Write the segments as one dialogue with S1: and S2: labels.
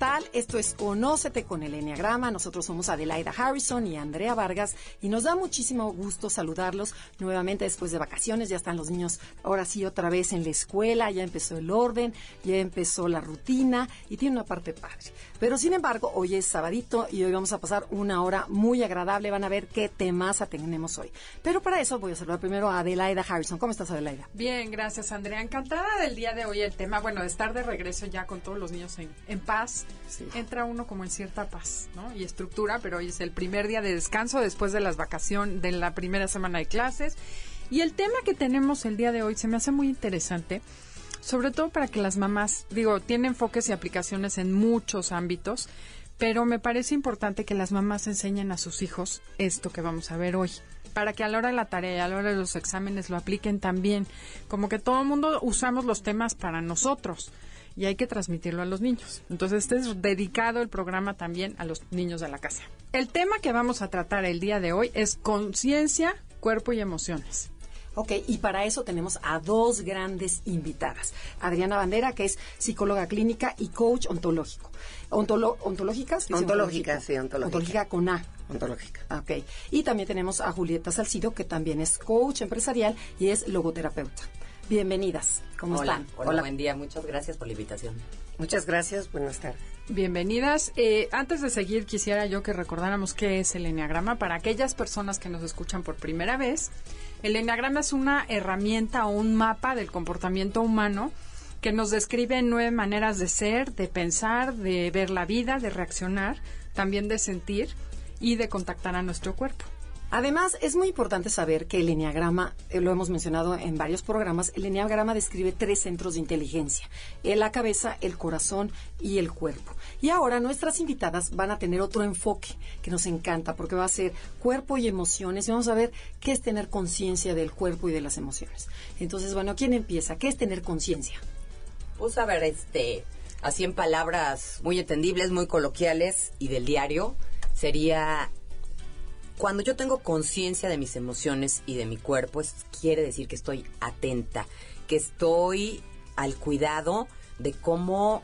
S1: Hola, ¿qué tal? Esto es Conócete con el Enneagrama. Nosotros somos Adelaida Harrison y Andrea Vargas y nos da muchísimo gusto saludarlos nuevamente después de vacaciones. Ya están los niños ahora sí otra vez en la escuela, ya empezó el orden, ya empezó la rutina y tiene una parte padre. Pero sin embargo, hoy es sabadito y hoy vamos a pasar una hora muy agradable. Van a ver qué temas tenemos hoy. Pero para eso voy a saludar primero a Adelaida Harrison. ¿Cómo estás, Adelaida?
S2: Bien, gracias, Andrea. Encantada del día de hoy el tema, bueno, de estar de regreso ya con todos los niños en, en paz entra uno como en cierta paz, ¿no? Y estructura, pero hoy es el primer día de descanso después de las vacaciones, de la primera semana de clases. Y el tema que tenemos el día de hoy se me hace muy interesante, sobre todo para que las mamás, digo, tiene enfoques y aplicaciones en muchos ámbitos, pero me parece importante que las mamás enseñen a sus hijos esto que vamos a ver hoy para que a la hora de la tarea a la hora de los exámenes lo apliquen también. Como que todo el mundo usamos los temas para nosotros y hay que transmitirlo a los niños. Entonces, este es dedicado el programa también a los niños de la casa. El tema que vamos a tratar el día de hoy es conciencia, cuerpo y emociones.
S1: Ok, y para eso tenemos a dos grandes invitadas. Adriana Bandera, que es psicóloga clínica y coach ontológico. ¿Ontológicas?
S3: Ontológica, sí, ontológica.
S1: Ontológica con A.
S3: Ontológica.
S1: Ok. Y también tenemos a Julieta Salcido, que también es coach empresarial y es logoterapeuta. Bienvenidas. ¿Cómo están?
S4: Hola, buen día. Muchas gracias por la invitación.
S3: Muchas gracias. Buenas tardes.
S2: Bienvenidas. Eh, antes de seguir, quisiera yo que recordáramos qué es el Enneagrama para aquellas personas que nos escuchan por primera vez. El Enneagrama es una herramienta o un mapa del comportamiento humano que nos describe nueve maneras de ser, de pensar, de ver la vida, de reaccionar, también de sentir y de contactar a nuestro cuerpo.
S1: Además, es muy importante saber que el eneagrama, eh, lo hemos mencionado en varios programas, el eneagrama describe tres centros de inteligencia, la cabeza, el corazón y el cuerpo. Y ahora nuestras invitadas van a tener otro enfoque que nos encanta porque va a ser cuerpo y emociones y vamos a ver qué es tener conciencia del cuerpo y de las emociones. Entonces, bueno, ¿quién empieza? ¿Qué es tener conciencia?
S4: Pues a ver, este, así en palabras muy entendibles, muy coloquiales y del diario, sería cuando yo tengo conciencia de mis emociones y de mi cuerpo, quiere decir que estoy atenta, que estoy al cuidado de cómo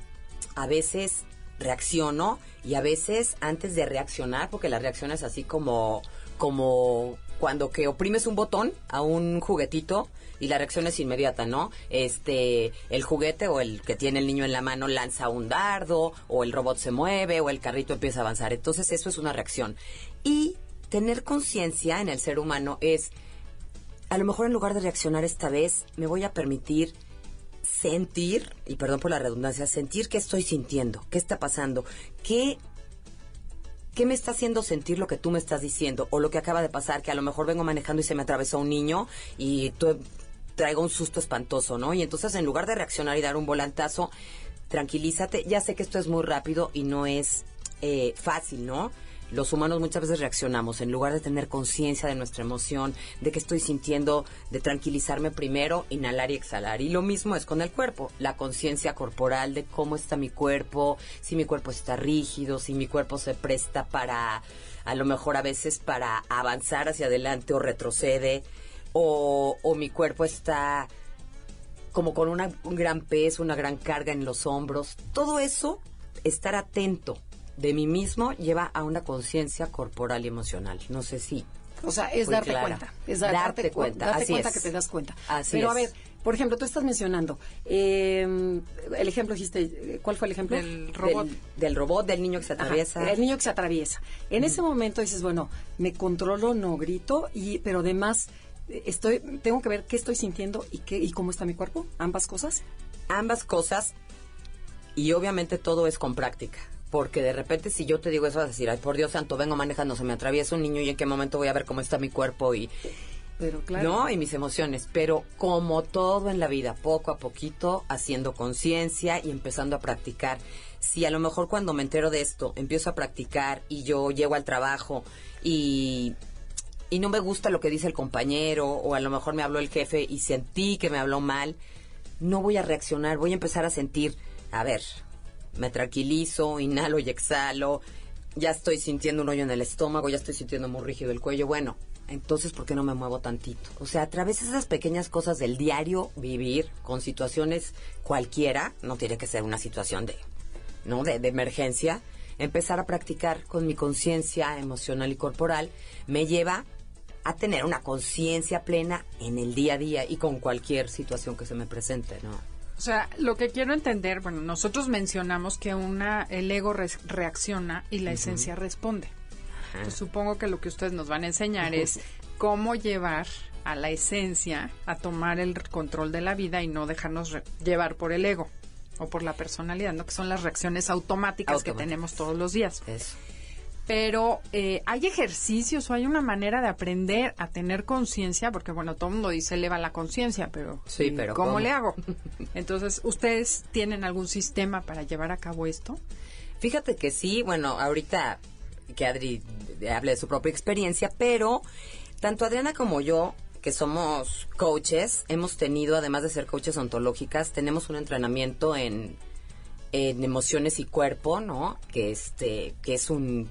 S4: a veces reacciono y a veces antes de reaccionar, porque la reacción es así como, como cuando que oprimes un botón a un juguetito y la reacción es inmediata, ¿no? Este, el juguete o el que tiene el niño en la mano lanza un dardo o el robot se mueve o el carrito empieza a avanzar. Entonces eso es una reacción. Y tener conciencia en el ser humano es, a lo mejor en lugar de reaccionar esta vez, me voy a permitir sentir, y perdón por la redundancia, sentir qué estoy sintiendo, qué está pasando, qué, qué me está haciendo sentir lo que tú me estás diciendo, o lo que acaba de pasar, que a lo mejor vengo manejando y se me atravesó un niño y traigo un susto espantoso, ¿no? Y entonces en lugar de reaccionar y dar un volantazo, tranquilízate, ya sé que esto es muy rápido y no es eh, fácil, ¿no? Los humanos muchas veces reaccionamos en lugar de tener conciencia de nuestra emoción, de que estoy sintiendo, de tranquilizarme primero, inhalar y exhalar. Y lo mismo es con el cuerpo, la conciencia corporal de cómo está mi cuerpo, si mi cuerpo está rígido, si mi cuerpo se presta para, a lo mejor a veces para avanzar hacia adelante o retrocede, o, o mi cuerpo está como con un gran peso, una gran carga en los hombros. Todo eso, estar atento de mí mismo lleva a una conciencia corporal y emocional. No sé si.
S1: O sea, es darte cuenta. Es darte, cuenta. Darte cuenta que te das cuenta. Pero a ver, por ejemplo, tú estás mencionando em, el ejemplo dijiste, ¿cuál fue el ejemplo?
S4: Del robot. Del, robot, del niño que se atraviesa.
S1: el niño que se atraviesa. En ese momento dices, bueno, me controlo, no grito, y pero además estoy, tengo que ver qué estoy sintiendo y qué y cómo está mi cuerpo. Ambas cosas.
S4: Ambas cosas. Y obviamente todo es con práctica porque de repente si yo te digo eso vas a decir, ay por Dios santo, vengo manejando, se me atraviesa un niño y en qué momento voy a ver cómo está mi cuerpo y
S1: Pero claro.
S4: ¿no? Y mis emociones. Pero como todo en la vida, poco a poquito, haciendo conciencia y empezando a practicar. Si a lo mejor cuando me entero de esto, empiezo a practicar y yo llego al trabajo y, y no me gusta lo que dice el compañero, o a lo mejor me habló el jefe y sentí que me habló mal, no voy a reaccionar, voy a empezar a sentir, a ver, me tranquilizo, inhalo y exhalo, ya estoy sintiendo un hoyo en el estómago, ya estoy sintiendo muy rígido el cuello, bueno, entonces ¿por qué no me muevo tantito? O sea, a través de esas pequeñas cosas del diario vivir con situaciones cualquiera, no tiene que ser una situación de, ¿no? De, de emergencia, empezar a practicar con mi conciencia emocional y corporal me lleva a tener una conciencia plena en el día a día y con cualquier situación que se me presente, ¿no?
S2: O sea, lo que quiero entender, bueno, nosotros mencionamos que una el ego re- reacciona y la esencia responde. Pues supongo que lo que ustedes nos van a enseñar es cómo llevar a la esencia a tomar el control de la vida y no dejarnos re- llevar por el ego o por la personalidad, ¿no? Que son las reacciones automáticas, que
S4: Automáticas.
S2: tenemos todos los días.
S4: Eso.
S2: Pero eh, hay ejercicios o hay una manera de aprender a tener conciencia, porque bueno, todo el mundo dice eleva la conciencia, pero,
S4: Sí, pero
S2: ¿cómo,
S4: ¿cómo?
S2: le hago? Entonces, ¿ustedes tienen algún sistema para llevar a cabo esto?
S4: Fíjate que sí, bueno, ahorita que Adri hable de su propia experiencia, pero tanto Adriana como yo, que somos coaches, hemos tenido, además de ser coaches ontológicas, tenemos un entrenamiento en, en emociones y cuerpo, ¿no? Que este, que es un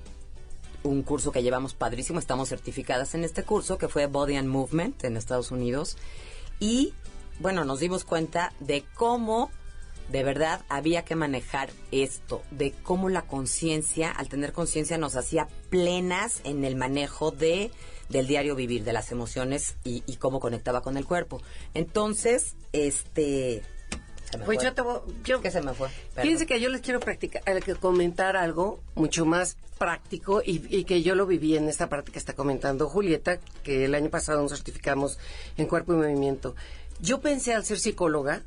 S4: un curso que llevamos padrísimo, estamos certificadas en este curso, que fue Body and Movement en Estados Unidos. Y bueno, nos dimos cuenta de cómo de verdad había que manejar esto, de cómo la conciencia, al tener conciencia, nos hacía plenas en el manejo de del diario vivir, de las emociones y, y cómo conectaba con el cuerpo. Entonces, este... se me
S3: Pues
S4: fue.
S3: yo te voy, yo,
S4: ¿Qué se me fue?
S3: Fíjense
S4: Perdón.
S3: que yo les quiero practicar, eh, que comentar algo mucho más práctico y, y que yo lo viví en esta parte que está comentando Julieta, que el año pasado nos certificamos en cuerpo y movimiento. Yo pensé al ser psicóloga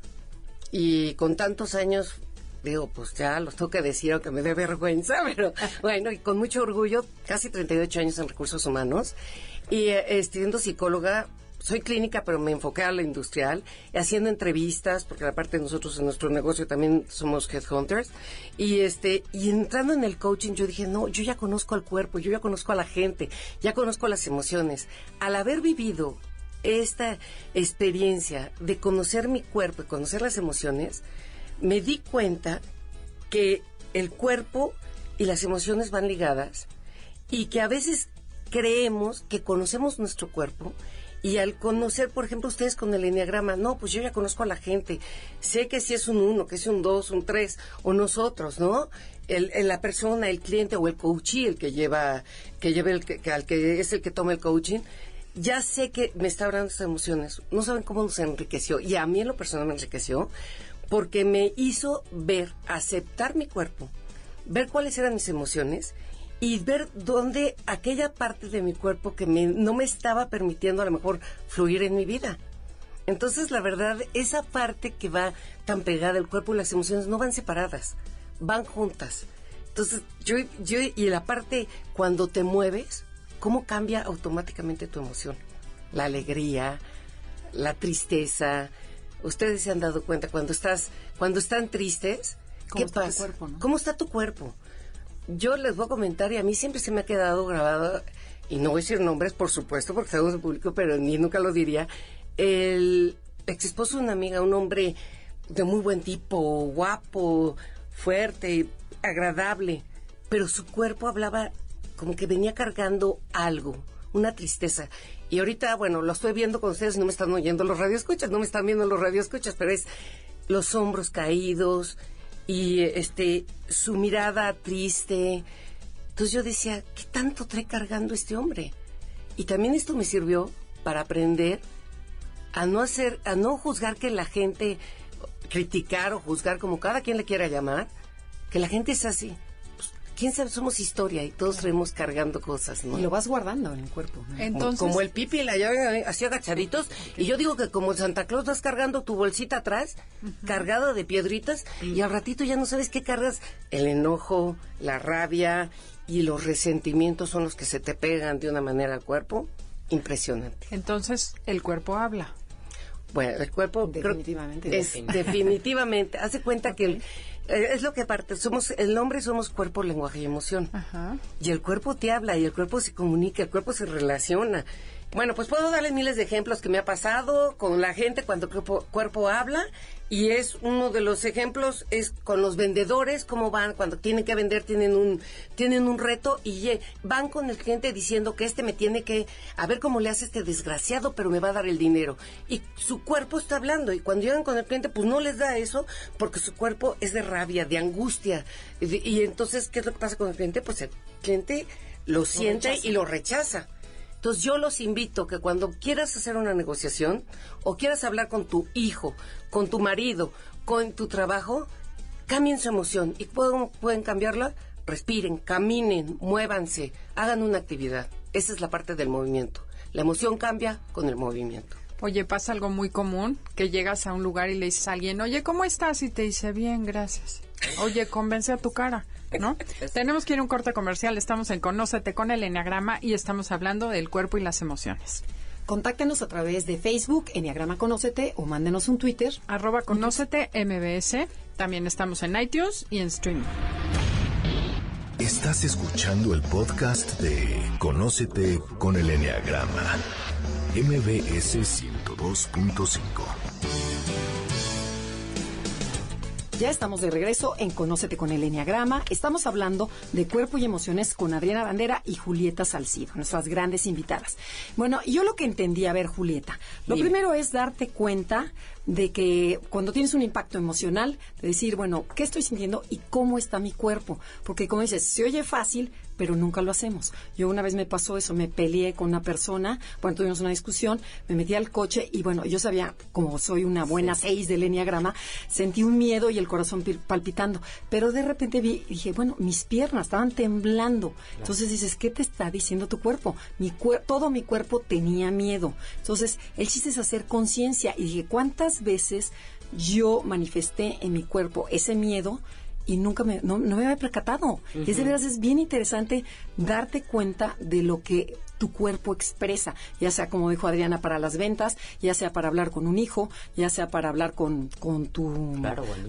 S3: y con tantos años, digo, pues ya los tengo que decir, aunque me dé vergüenza, pero bueno, y con mucho orgullo, casi 38 años en recursos humanos y eh, siendo psicóloga soy clínica, pero me enfoqué a la industrial, haciendo entrevistas, porque aparte nosotros en nuestro negocio también somos headhunters, y este, y entrando en el coaching yo dije, no, yo ya conozco al cuerpo, yo ya conozco a la gente, ya conozco las emociones. Al haber vivido esta experiencia de conocer mi cuerpo y conocer las emociones, me di cuenta que el cuerpo y las emociones van ligadas y que a veces creemos que conocemos nuestro cuerpo y al conocer, por ejemplo, ustedes con el enneagrama, no, pues yo ya conozco a la gente, sé que si es un uno, que si es un dos, un tres, o nosotros, ¿no? El, la persona, el cliente o el coachee, el que lleva, que lleva el que, al que es el que toma el coaching, ya sé que me está hablando estas emociones. No saben cómo nos enriqueció. Y a mí en lo personal me enriqueció porque me hizo ver, aceptar mi cuerpo, ver cuáles eran mis emociones y ver dónde aquella parte de mi cuerpo que me- no me estaba permitiendo a lo mejor fluir en mi vida. Entonces, la verdad, esa parte que va tan pegada, el cuerpo y las emociones no van separadas, van juntas. Entonces, yo, yo y la parte cuando te mueves, ¿cómo cambia automáticamente tu emoción? La alegría, la tristeza. Ustedes se han dado cuenta cuando estás, cuando están tristes,
S1: ¿Cómo
S3: ¿qué pasa?
S1: cuerpo, no?
S3: ¿Cómo está tu cuerpo? Yo les voy a comentar y a mí siempre se me ha quedado grabado, y no voy a decir nombres, por supuesto, porque estamos en público, pero ni nunca lo diría, el ex esposo de una amiga, un hombre de muy buen tipo, guapo, fuerte, agradable, pero su cuerpo hablaba como que venía cargando algo, una tristeza. Y ahorita, bueno, lo estoy viendo con ustedes, no me están oyendo los radioescuchas, no me están viendo los radioescuchas, pero es los hombros caídos y este su mirada triste. Entonces yo decía, ¿qué tanto trae cargando este hombre? Y también esto me sirvió para aprender a no hacer, a no juzgar que la gente, criticar o juzgar como cada quien le quiera llamar, que la gente es así. Quién sabe, somos historia y todos traemos cargando cosas, ¿no?
S1: Y lo vas guardando en el cuerpo. ¿no?
S2: Entonces,
S3: como el pipi la llave así agachaditos y yo digo que como Santa Claus vas cargando tu bolsita atrás cargado de piedritas y al ratito ya no sabes qué cargas el enojo la rabia y los resentimientos son los que se te pegan de una manera al cuerpo impresionante.
S2: Entonces, el cuerpo habla.
S3: Bueno, el cuerpo
S1: definitivamente
S3: es definitivamente. Hace cuenta que el, eh, es lo que aparte somos el hombre somos cuerpo, lenguaje y emoción. Y el cuerpo te habla y el cuerpo se comunica, el cuerpo se relaciona. Bueno, pues puedo darle miles de ejemplos que me ha pasado con la gente cuando el cuerpo, habla y es uno de los ejemplos es con los vendedores cómo van cuando tienen que vender tienen un tienen un reto y van con el cliente diciendo que este me tiene que a ver cómo le hace este desgraciado pero me va a dar el dinero. Y su cuerpo está hablando y cuando llegan con el cliente pues no les da eso porque su cuerpo es de rabia de angustia. Y, y entonces qué es lo que pasa con el cliente pues el cliente lo, siente y lo rechaza entonces yo los invito que cuando quieras hacer una negociación o quieras hablar con tu hijo, con tu marido, con tu trabajo, cambien su emoción y pueden, pueden cambiarla, respiren, caminen, muévanse, hagan una actividad. Esa es la parte del movimiento. La emoción cambia con el movimiento.
S2: Oye, pasa algo muy común, que llegas a un lugar y le dices a alguien, oye, ¿cómo estás? Y te dice, bien, gracias. Oye, convence a tu cara. ¿no? Tenemos que ir a un corte comercial. Estamos en Conócete con el Enneagrama y estamos hablando del cuerpo y las emociones.
S1: Contáctenos a través de Facebook, Enneagrama Conócete, o mándenos un Twitter.
S2: Arroba Conócete MBS. También estamos en iTunes y en streaming.
S5: Estás escuchando el podcast de Conócete con el Enneagrama. MBS 102.5.
S1: Ya estamos de regreso en Conócete con el Enneagrama. Estamos hablando de cuerpo y emociones con Adriana Bandera y Julieta Salcido, nuestras grandes invitadas. Bueno, yo lo que entendí, a ver, Julieta, lo primero es darte cuenta de que cuando tienes un impacto emocional, de decir, bueno, ¿qué estoy sintiendo y cómo está mi cuerpo? Porque como dices, se oye fácil, pero nunca lo hacemos. Yo una vez me pasó eso, me peleé con una persona, bueno, tuvimos una discusión, me metí al coche y bueno, yo sabía, como soy una buena seis del enneagrama, sentí un miedo y el corazón palpitando, pero de repente vi, dije, bueno, mis piernas estaban temblando. Entonces dices, ¿qué te está diciendo tu cuerpo? Mi todo mi cuerpo tenía miedo. Entonces, el chiste es hacer conciencia y dije, ¿cuántas veces yo manifesté en mi cuerpo ese miedo? y nunca me, no, me había percatado. Es de veras, es bien interesante darte cuenta de lo que tu cuerpo expresa, ya sea como dijo Adriana para las ventas, ya sea para hablar con un hijo, ya sea para hablar con, con tu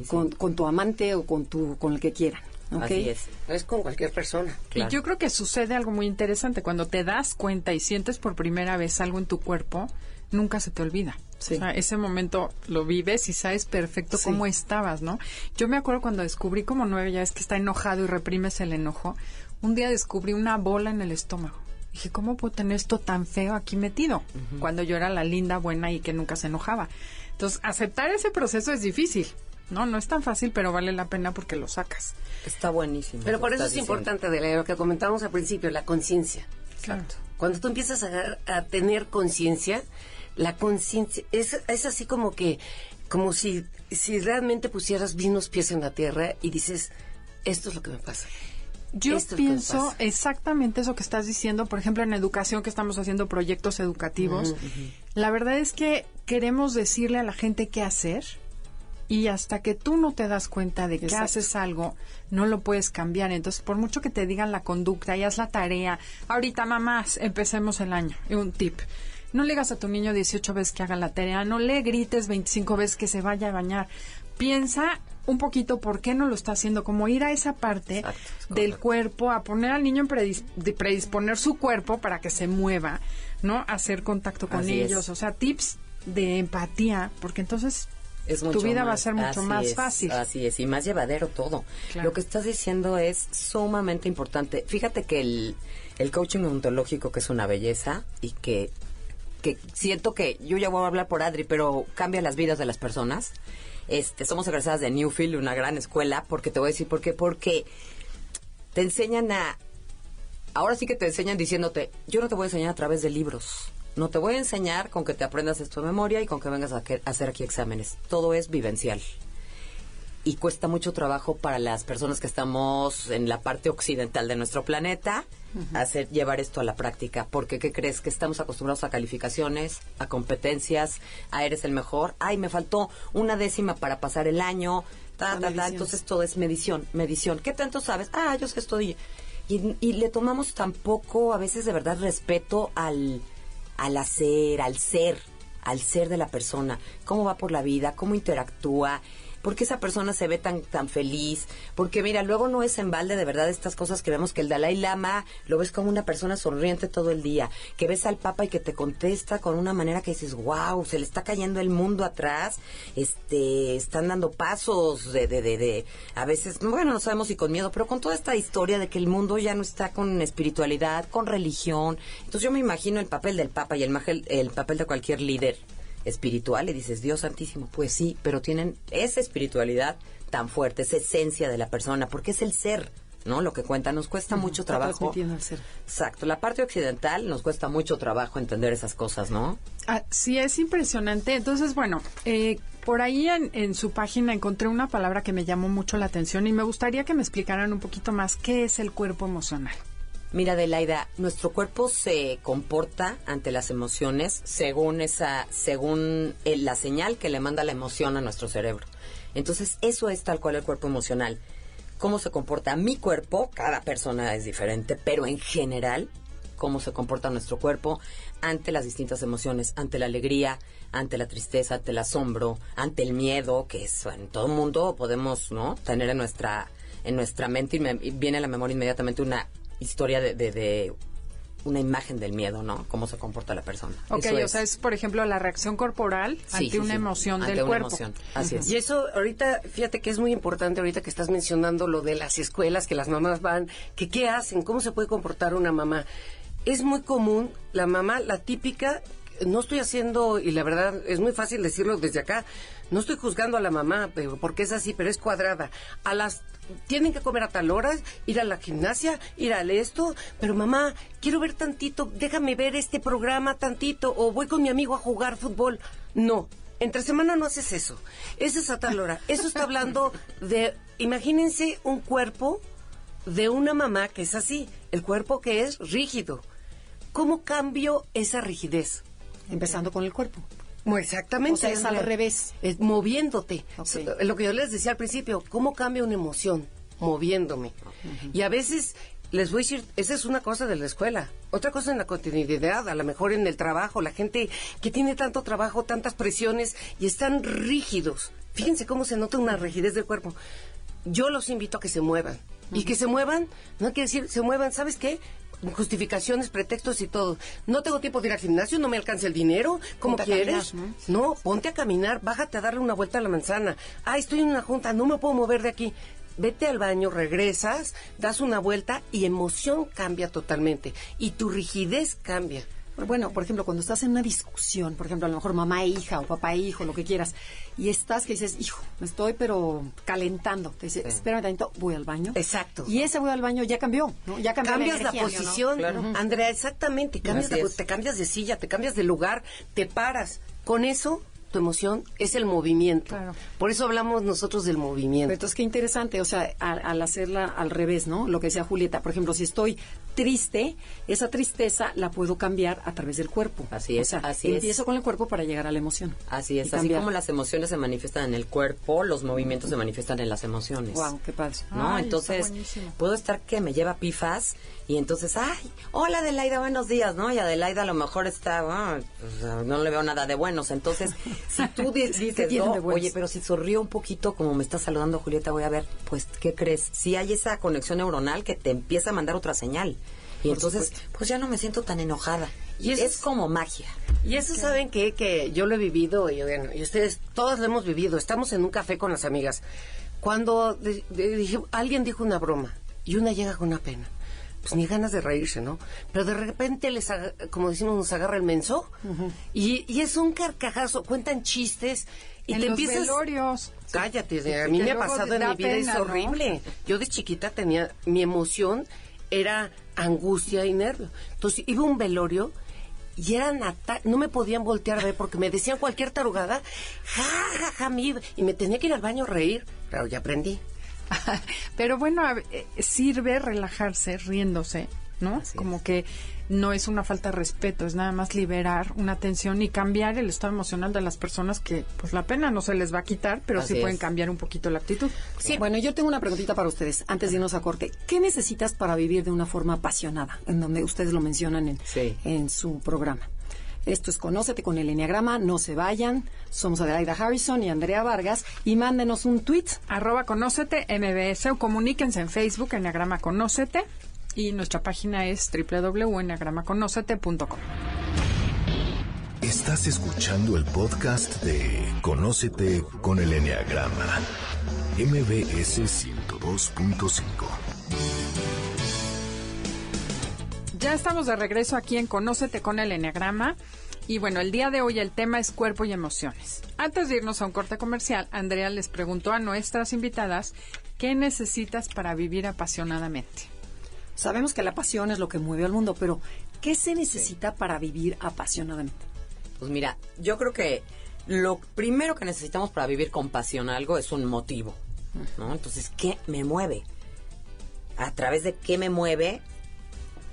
S1: con, tu amante o con tu con el que quieran.
S3: Así es. Es con cualquier persona.
S2: Y yo creo que sucede algo muy interesante cuando te das cuenta y sientes por primera vez algo en tu cuerpo, nunca se te olvida. O sea, ese momento lo vives y sabes perfecto cómo estabas, ¿no? Yo me acuerdo cuando descubrí como nueve, ya es que está enojado y reprimes el enojo. Un día descubrí una bola en el estómago. Dije, ¿cómo puedo tener esto tan feo aquí metido? Cuando yo era la linda, buena y que nunca se enojaba. Entonces, aceptar ese proceso es difícil. No, no es tan fácil, pero vale la pena porque lo sacas.
S4: Está buenísimo.
S3: Pero por eso es importante de lo que comentábamos al principio, la conciencia. Exacto. Cuando tú empiezas a, a tener conciencia, la conciencia es, es así como que, como si, si realmente pusieras bien los pies en la tierra y dices, esto es lo que me pasa.
S2: Yo pienso exactamente eso que estás diciendo, por ejemplo, en educación que estamos haciendo proyectos educativos. La verdad es que queremos decirle a la gente qué hacer y hasta que tú no te das cuenta de que haces algo, no lo puedes cambiar. Entonces, por mucho que te digan la conducta y haz la tarea, ahorita mamás, empecemos el año. Un tip. No le digas a tu niño 18 veces que haga la tarea, no le grites 25 veces que se vaya a bañar. Piensa un poquito por qué no lo está haciendo, como ir a esa parte del cuerpo, a poner al niño en predisponer su cuerpo para que se mueva, ¿no? Hacer contacto con ellos, o sea, tips de empatía, porque entonces tu vida va a ser mucho más fácil.
S4: Así es, y más llevadero todo. Lo que estás diciendo es sumamente importante. Fíjate que el, el coaching ontológico, que es una belleza y que que siento que yo ya voy a hablar por Adri, pero cambia las vidas de las personas. Este, somos egresadas de Newfield, una gran escuela, porque te voy a decir por qué, porque te enseñan a ahora sí que te enseñan diciéndote, yo no te voy a enseñar a través de libros. No te voy a enseñar con que te aprendas esto de memoria y con que vengas a, a hacer aquí exámenes. Todo es vivencial y cuesta mucho trabajo para las personas que estamos en la parte occidental de nuestro planeta hacer llevar esto a la práctica. Porque qué crees que estamos acostumbrados a calificaciones a competencias a eres el mejor. Ay me faltó una décima para pasar el año. Ta, ta, ta. entonces todo es medición medición. Qué tanto sabes ah yo sé esto y, y le tomamos tampoco a veces de verdad respeto al al hacer, al ser, al ser de la persona, cómo va por la vida, cómo interactúa, ¿Por qué esa persona se ve tan, tan feliz? Porque mira, luego no es en balde de verdad estas cosas que vemos que el Dalai Lama lo ves como una persona sonriente todo el día, que ves al Papa y que te contesta con una manera que dices, wow, se le está cayendo el mundo atrás, este, están dando pasos de, de, de, de, a veces, bueno, no sabemos si con miedo, pero con toda esta historia de que el mundo ya no está con espiritualidad, con religión. Entonces yo me imagino el papel del Papa y el, el papel de cualquier líder espiritual y dices, Dios santísimo, pues sí, pero tienen esa espiritualidad tan fuerte, esa esencia de la persona, porque es el ser, ¿no? Lo que cuenta, nos cuesta mucho trabajo.
S1: El ser.
S4: Exacto, la parte occidental nos cuesta mucho trabajo entender esas cosas, ¿no?
S2: Ah, sí, es impresionante. Entonces, bueno, eh, por ahí en, en, su página encontré una palabra que me llamó mucho la atención y me gustaría que me explicaran un poquito más qué es el cuerpo emocional.
S4: Mira, Adelaida, nuestro cuerpo se comporta ante las emociones según esa, según la señal que le manda la emoción a nuestro cerebro. Entonces, eso es tal cual el cuerpo emocional. ¿Cómo se comporta mi cuerpo? Cada persona es diferente, pero en general, cómo se comporta nuestro cuerpo ante las distintas emociones, ante la alegría, ante la tristeza, ante el asombro, ante el miedo, que es en todo mundo podemos, ¿no? Tener en nuestra en nuestra mente y, viene a la memoria inmediatamente una historia de, de, una imagen del miedo, ¿no? Cómo se comporta la persona.
S2: Ok, o sea, es, por ejemplo, la reacción corporal ante una emoción del cuerpo.
S4: Así es.
S3: Y eso, ahorita, fíjate que es muy importante, ahorita que estás mencionando lo de las escuelas, que las mamás van, que qué hacen, cómo se puede comportar una mamá. Es muy común, la mamá, la típica, no estoy haciendo, y la verdad es muy fácil decirlo desde acá, no estoy juzgando a la mamá, pero porque es así, pero es cuadrada. A las tienen que comer a tal hora, ir a la gimnasia, ir al esto, pero mamá, quiero ver tantito, déjame ver este programa tantito, o voy con mi amigo a jugar fútbol. No, entre semana no haces eso. Eso es a tal hora. Eso está hablando de, imagínense un cuerpo de una mamá que es así, el cuerpo que es rígido. ¿Cómo cambio esa rigidez?
S1: Empezando con el cuerpo.
S3: Exactamente. O
S1: sea, es al revés.
S3: Es moviéndote. Lo que yo les decía al principio, ¿cómo cambia una emoción? Moviéndome. Y a veces, les voy a decir, esa es una cosa de la escuela. Otra cosa en la continuidad, a lo mejor en el trabajo, la gente que tiene tanto trabajo, tantas presiones y están rígidos. Fíjense cómo se nota una rigidez del cuerpo. Yo los invito a que se muevan. Y que se muevan, no quiere decir, se muevan, ¿sabes qué? Justificaciones, pretextos y todo. No tengo tiempo de ir al gimnasio, no me alcanza el dinero, ¿cómo quieres? ¿no? ponte a caminar, bájate a darle una vuelta a la manzana. Ah, estoy en una junta, no me puedo mover de aquí. Vete al baño, regresas, das una vuelta y emoción cambia totalmente y tu rigidez cambia.
S1: Bueno, por ejemplo, cuando estás en una discusión, por ejemplo, a lo mejor mamá e hija o papá e hijo, lo que quieras, y estás que dices, hijo, me estoy pero calentando. Te dice, espérame tantito, voy al baño.
S3: Exacto.
S1: Y ese voy al baño ya cambió, ¿no? Ya cambió
S3: Cambias
S1: la,
S3: posición, Andrea, exactamente. Cambias te cambias de silla, te cambias de lugar, te paras. Con eso tu emoción es el movimiento. Por eso hablamos nosotros del movimiento.
S1: entonces, qué interesante, o sea, al, hacerla al revés, ¿no? Lo que decía Julieta, por ejemplo, si estoy triste, esa tristeza la puedo cambiar a través del cuerpo.
S4: Así es, así
S1: empiezo con el cuerpo para llegar a la emoción.
S4: Así es, así como las emociones se manifiestan en el cuerpo, los movimientos se manifiestan en las emociones.
S1: Wow, qué padre.
S4: ¿No? entonces, puedo estar que me lleva pifas y entonces, ay, hola Adelaida, buenos días, ¿no? Y Adelaida a lo mejor está, pues, no le veo nada de buenos. Entonces, si tú dices, no, oye, pero si sonrío un poquito como me está saludando Julieta, voy a ver, pues, ¿qué crees? Si hay esa conexión neuronal que te empieza a mandar otra señal. Y entonces, pues ya no me siento tan enojada. Y es, como magia.
S3: Y eso saben que, que yo lo he vivido y, bueno, y ustedes todos lo hemos vivido. Estamos en un café con las amigas. Cuando alguien dijo una broma y una llega con una pena pues ni ganas de reírse, ¿no? Pero de repente les, como decimos, nos agarra el menso y, y, es un carcajazo, cuentan chistes y
S2: en
S3: te
S2: los
S3: empiezas...
S2: Velorios.
S3: Cállate, a mí me ha pasado en mi vida, es horrible. Yo de chiquita tenía, mi emoción era angustia y nervio. Entonces iba un velorio y eran no me podían voltear a ver porque me decían cualquier tarugada, ja, ja, ja, y me tenía que ir al baño a reír, pero ya aprendí.
S2: Pero bueno, eh, sirve relajarse riéndose, ¿no? Como que no es una falta de respeto, es nada más liberar una tensión y cambiar el estado emocional de las personas que pues la pena no se les va a quitar, pero sí pueden cambiar un poquito la actitud.
S1: Sí, bueno, yo tengo una preguntita para ustedes antes de irnos a corte. ¿Qué necesitas para vivir de una forma apasionada? En donde ustedes lo mencionan en, en su programa. Esto es Conócete con el Enneagrama, no se vayan. Somos Adelaida Harrison y Andrea Vargas y mándenos un tweet.
S2: Arroba Conócete MBS o comuníquense en Facebook, Enneagrama Conócete y nuestra página es www.enneagramaconocete.com.
S5: Estás escuchando el podcast de Conócete con el Enneagrama, MBS 102.5.
S2: Ya estamos de regreso aquí en Conócete con el Enneagrama. Y bueno, el día de hoy el tema es cuerpo y emociones. Antes de irnos a un corte comercial, Andrea les preguntó a nuestras invitadas qué necesitas para vivir apasionadamente.
S1: Sabemos que la pasión es lo que mueve al mundo, pero ¿qué se necesita para vivir apasionadamente?
S4: Pues mira, yo creo que lo primero que necesitamos para vivir con pasión algo es un motivo, ¿no? Entonces, ¿qué me mueve? A través de qué me mueve,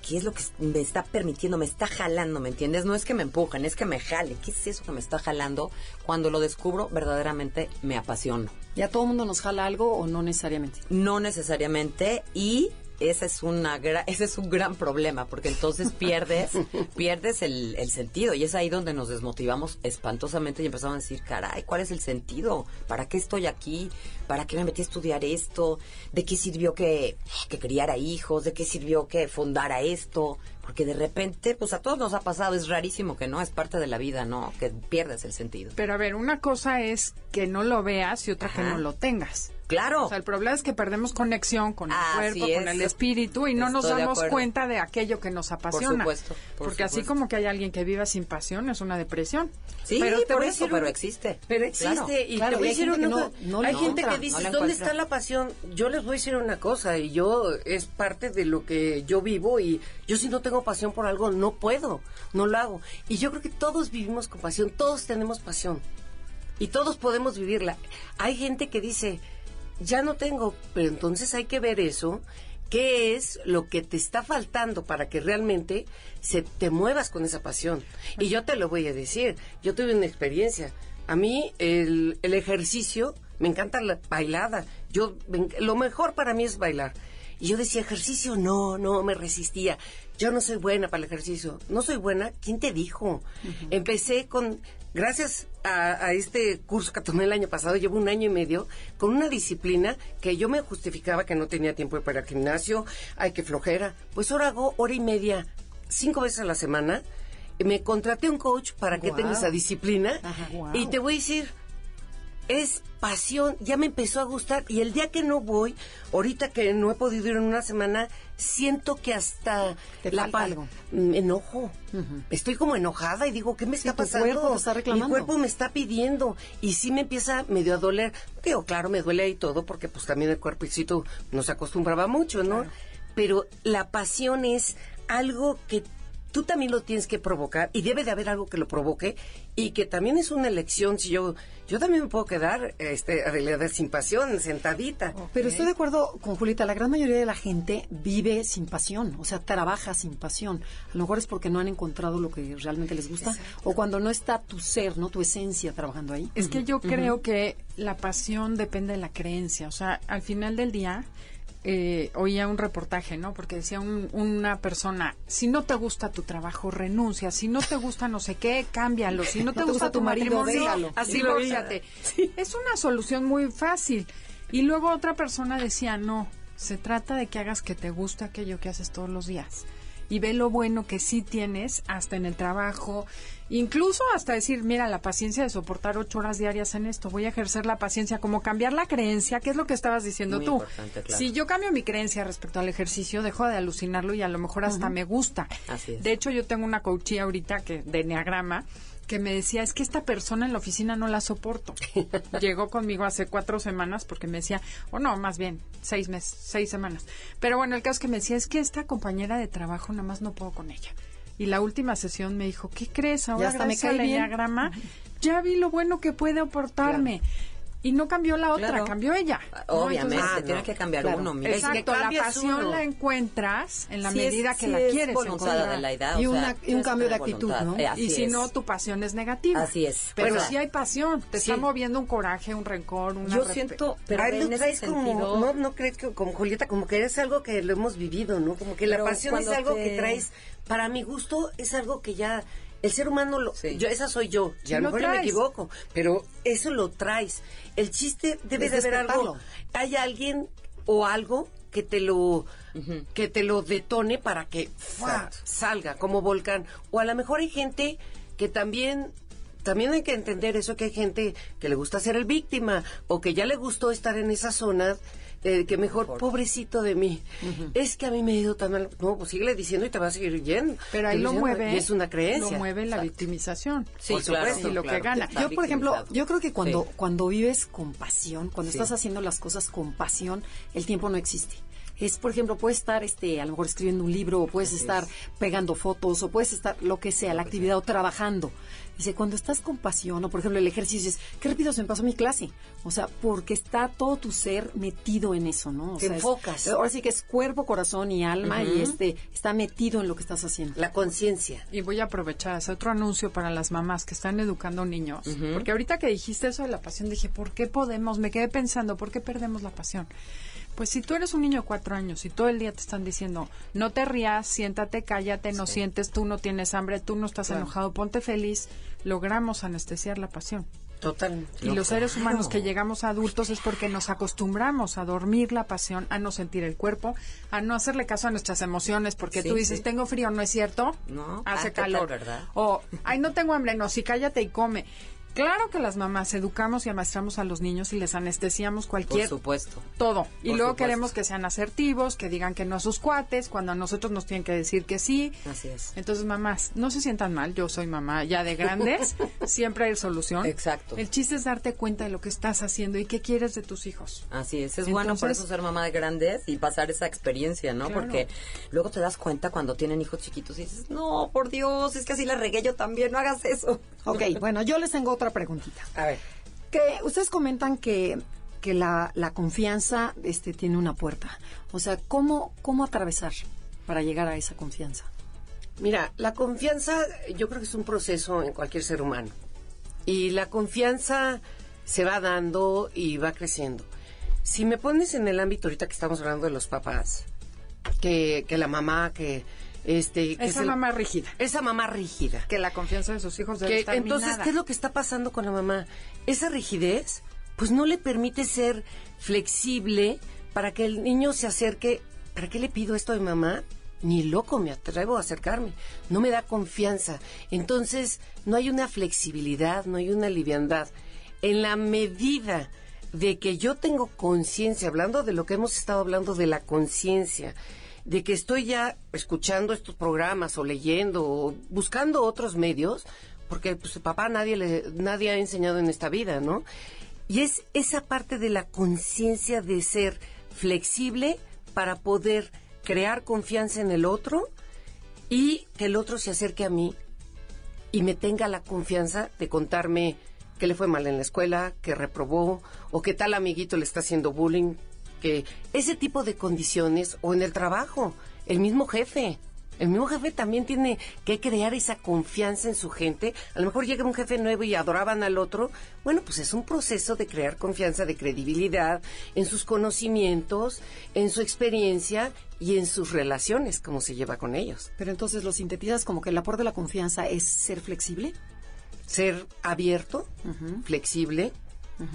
S4: qué es lo que me está permitiendo, me está jalando, ¿me entiendes? No es que me empujen, es que me jale. ¿Qué es eso que me está jalando? Cuando lo descubro, verdaderamente me apasiono.
S1: ¿Ya todo el mundo nos jala algo o no necesariamente?
S4: No necesariamente y ese es una ese es un gran problema porque entonces pierdes pierdes el, el, sentido y es ahí donde nos desmotivamos espantosamente y empezamos a decir caray cuál es el sentido para qué estoy aquí para qué me metí a estudiar esto de qué sirvió que que criara hijos de qué sirvió que fundara esto porque de repente, pues a todos nos ha pasado, es rarísimo que no, es parte de la vida, ¿no? Que pierdes el sentido.
S2: Pero a ver, una cosa es que no lo veas y otra que no lo tengas.
S4: Claro.
S2: O sea, el problema es que perdemos conexión con el cuerpo, con el espíritu y no nos damos cuenta de aquello que nos apasiona.
S4: Por supuesto.
S2: Porque así como que hay alguien que viva sin pasión, es una depresión.
S4: Sí, pero por eso, pero existe.
S3: Pero existe. y te voy a decir una cosa. hay gente que dice, ¿dónde está la pasión? Yo les voy a decir una cosa, y yo, es parte de lo que yo vivo, y yo si no tengo pasión por algo, no puedo, no lo hago. Y yo creo que todos vivimos con pasión, todos tenemos pasión. Y todos podemos vivirla. Hay gente que dice, ya no tengo, pero entonces hay que ver eso, qué es lo que te está faltando para que realmente se te muevas con esa pasión. Y yo te lo voy a decir, yo tuve una experiencia. A mí el, el ejercicio, me encanta la bailada. Yo lo mejor para mí es bailar. Y yo decía, ejercicio, no, no, me resistía. Yo no soy buena para el ejercicio. No soy buena, ¿quién te dijo? Empecé con gracias a, este curso que tomé el año pasado, llevo un año y medio con una disciplina que yo me justificaba que no tenía tiempo para el gimnasio, ay, que flojera. Pues ahora hago hora y media, cinco veces a la semana. Me contraté un coach para que tenga esa disciplina. Y te voy a decir, es pasión, ya me empezó a gustar y el día que no voy, ahorita que no he podido ir en una semana, siento que hasta
S1: la algo.
S3: me enojo. Estoy como enojada y digo, ¿qué me está pasando?
S1: Cuerpo está reclamando.
S3: Mi cuerpo me está pidiendo y sí me empieza medio a doler. Digo, claro, me duele ahí todo porque pues también el cuerpecito nos acostumbraba mucho, ¿no? Pero la pasión es algo que tú también lo tienes que provocar y debe de haber algo que lo provoque y que también es una elección. Si yo yo también me puedo quedar este sin pasión sentadita.
S1: Pero estoy de acuerdo con Julieta la gran mayoría de la gente vive sin pasión o sea trabaja sin pasión. A lo mejor es porque no han encontrado lo que realmente les gusta o cuando no está tu ser no tu esencia trabajando ahí.
S2: Es que yo creo que la pasión depende de la creencia. O sea al final del día eh, oía un reportaje, ¿no? Porque decía una persona, si no te gusta tu trabajo, renuncia, si no te gusta no sé qué, cámbialo, si no te, gusta, tu marido,
S1: déjalo.
S2: Así lo sí. Es una solución muy fácil. Y luego otra persona decía, no, se trata de que hagas que te guste aquello que haces todos los días y ve lo bueno que sí tienes hasta en el trabajo, incluso hasta decir, mira, la paciencia de soportar ocho horas diarias en esto, voy a ejercer la paciencia, como cambiar la creencia, que es lo que estabas diciendo tú. Si yo cambio mi creencia respecto al ejercicio, dejo de alucinarlo y a lo mejor hasta me gusta. De hecho, yo tengo una coachía ahorita que de Enneagrama que me decía, es que esta persona en la oficina no la soporto. Llegó conmigo hace cuatro semanas porque me decía, o no, más bien, seis meses, seis semanas. Pero bueno, el caso es que me decía, es que esta compañera de trabajo nada más no puedo con ella. Y la última sesión me dijo, ¿qué crees? Ahora hasta me cae diagrama, ya vi lo bueno que puede aportarme. Y no cambió la otra, cambió ella.
S4: Obviamente, tiene que cambiar uno.
S2: Mira. Exacto, la pasión la encuentras en la medida que la quieres
S4: de la edad,
S1: y, un cambio de actitud, ¿no?
S2: Eh, y si no, tu pasión es negativa.
S4: Así es.
S2: Pero si hay pasión, te está moviendo un coraje, un rencor, una...
S3: Yo siento, pero en ese sentido... no, no crees que como Julieta, como que es algo que lo hemos vivido, ¿no? Como que la pasión es algo que traes, para mi gusto, es algo que ya El ser humano, lo,
S4: Sí.
S3: yo esa soy yo, y a lo mejor yo me equivoco, pero eso lo traes. El chiste debe de haber algo. Hay alguien o algo que te lo que te lo detone para que salga como volcán. O a lo mejor hay gente que también también hay que entender eso que hay gente que le gusta ser el víctima o que ya le gustó estar en esa zona eh, que mejor, pobrecito de mí. Es que a mí me ha ido tan mal. No, pues síguele diciendo y te va a seguir yendo.
S2: Pero ahí lo
S3: diciendo,
S2: mueve.
S3: Y es una creencia.
S2: Lo mueve la
S3: Exacto.
S2: victimización.
S4: Sí,
S3: Por
S4: claro,
S3: supuesto.
S2: Y lo que gana.
S1: Yo, por ejemplo, yo creo que cuando,
S4: Sí.
S1: cuando vives con pasión, cuando
S4: Sí.
S1: estás haciendo las cosas con pasión, el tiempo no existe. Es, por ejemplo, puedes estar, este, a lo mejor escribiendo un libro, o puedes estar pegando fotos, o puedes estar, lo que sea, la actividad, o trabajando. Dice, cuando estás con pasión, o por ejemplo el ejercicio, dices, qué rápido se me pasó mi clase. O sea, porque está todo tu ser metido en eso, ¿no? O
S3: Te
S1: sea, es-
S3: enfocas.
S1: ahora sí que es cuerpo, corazón y alma, y este, está metido en lo que estás haciendo.
S3: La conciencia.
S2: Y voy a aprovechar, hacer otro anuncio para las mamás que están educando niños. Porque ahorita que dijiste eso de la pasión, dije, ¿por qué podemos? Me quedé pensando, ¿por qué perdemos la pasión? Pues si tú eres un niño de cuatro años y todo el día te están diciendo, no te rías, siéntate, cállate, no sientes, tú no tienes hambre, tú no estás enojado, ponte feliz, logramos anestesiar la pasión.
S3: Totalmente.
S2: Y los seres humanos que llegamos a adultos es porque nos acostumbramos a dormir la pasión, a no sentir el cuerpo, a no hacerle caso a nuestras emociones, porque
S4: Sí,
S2: tú dices,
S4: sí.
S2: tengo frío, ¿no es cierto?
S4: No.
S2: Hace
S4: Ah, ¿qué tal,
S2: calor.
S4: verdad?
S2: O, ay, no tengo hambre, no, sí, cállate y come. Claro que las mamás educamos y amaestramos a los niños y les anestesiamos
S4: Por
S2: cualquier
S4: supuesto.
S2: todo. Y
S4: Por
S2: luego
S4: supuesto.
S2: queremos que sean asertivos, que digan que no a sus cuates, cuando a nosotros nos tienen que decir que sí.
S4: Así es.
S2: Entonces, mamás, no se sientan mal, yo soy mamá ya de grandes, siempre hay solución.
S4: Exacto.
S2: El chiste es darte cuenta de lo que estás haciendo y qué quieres de tus hijos.
S4: Así es, es bueno por eso ser mamá de grandes y pasar esa experiencia, ¿no?
S2: Claro.
S4: Porque luego te das cuenta cuando tienen hijos chiquitos y dices, no, por Dios, es que así la regué yo también, no hagas eso.
S1: Ok, bueno, yo les tengo otra preguntita.
S3: A ver.
S1: Que ustedes comentan que, que la, la confianza este, tiene una puerta. O sea, ¿cómo, ¿cómo atravesar para llegar a esa confianza?
S3: Mira, la confianza yo creo que es un proceso en cualquier ser humano. Y la confianza se va dando y va creciendo. Si me pones en el ámbito ahorita que estamos hablando de los papás, que, que la mamá, que este... que
S2: Esa mamá rígida.
S3: Esa mamá rígida.
S2: Que la confianza de sus hijos debe
S3: Que,
S2: estar
S3: entonces,
S2: minada.
S3: ¿qué es lo que está pasando con la mamá? Esa rigidez, pues no le permite ser flexible para que el niño se acerque. ¿Para qué le pido esto a mi mamá? Ni loco me atrevo a acercarme. No me da confianza. Entonces, no hay una flexibilidad, no hay una liviandad. En la medida de que yo tengo conciencia, hablando de lo que hemos estado hablando de la conciencia, de que estoy ya escuchando estos programas o leyendo o buscando otros medios, porque pues papá nadie le, nadie ha enseñado en esta vida, ¿no? Y es esa parte de la conciencia de ser flexible para poder crear confianza en el otro y que el otro se acerque a mí y me tenga la confianza de contarme que le fue mal en la escuela, que reprobó, o que tal amiguito le está haciendo bullying, ese tipo de condiciones, o en el trabajo, el mismo jefe. El mismo jefe también tiene que crear esa confianza en su gente. A lo mejor llega un jefe nuevo y adoraban al otro. Bueno, pues es un proceso de crear confianza, de credibilidad en sus conocimientos, en su experiencia y en sus relaciones, cómo se lleva con ellos.
S1: Pero entonces lo sintetizas como que el aporte de la confianza es ser flexible.
S3: ser abierto, flexible,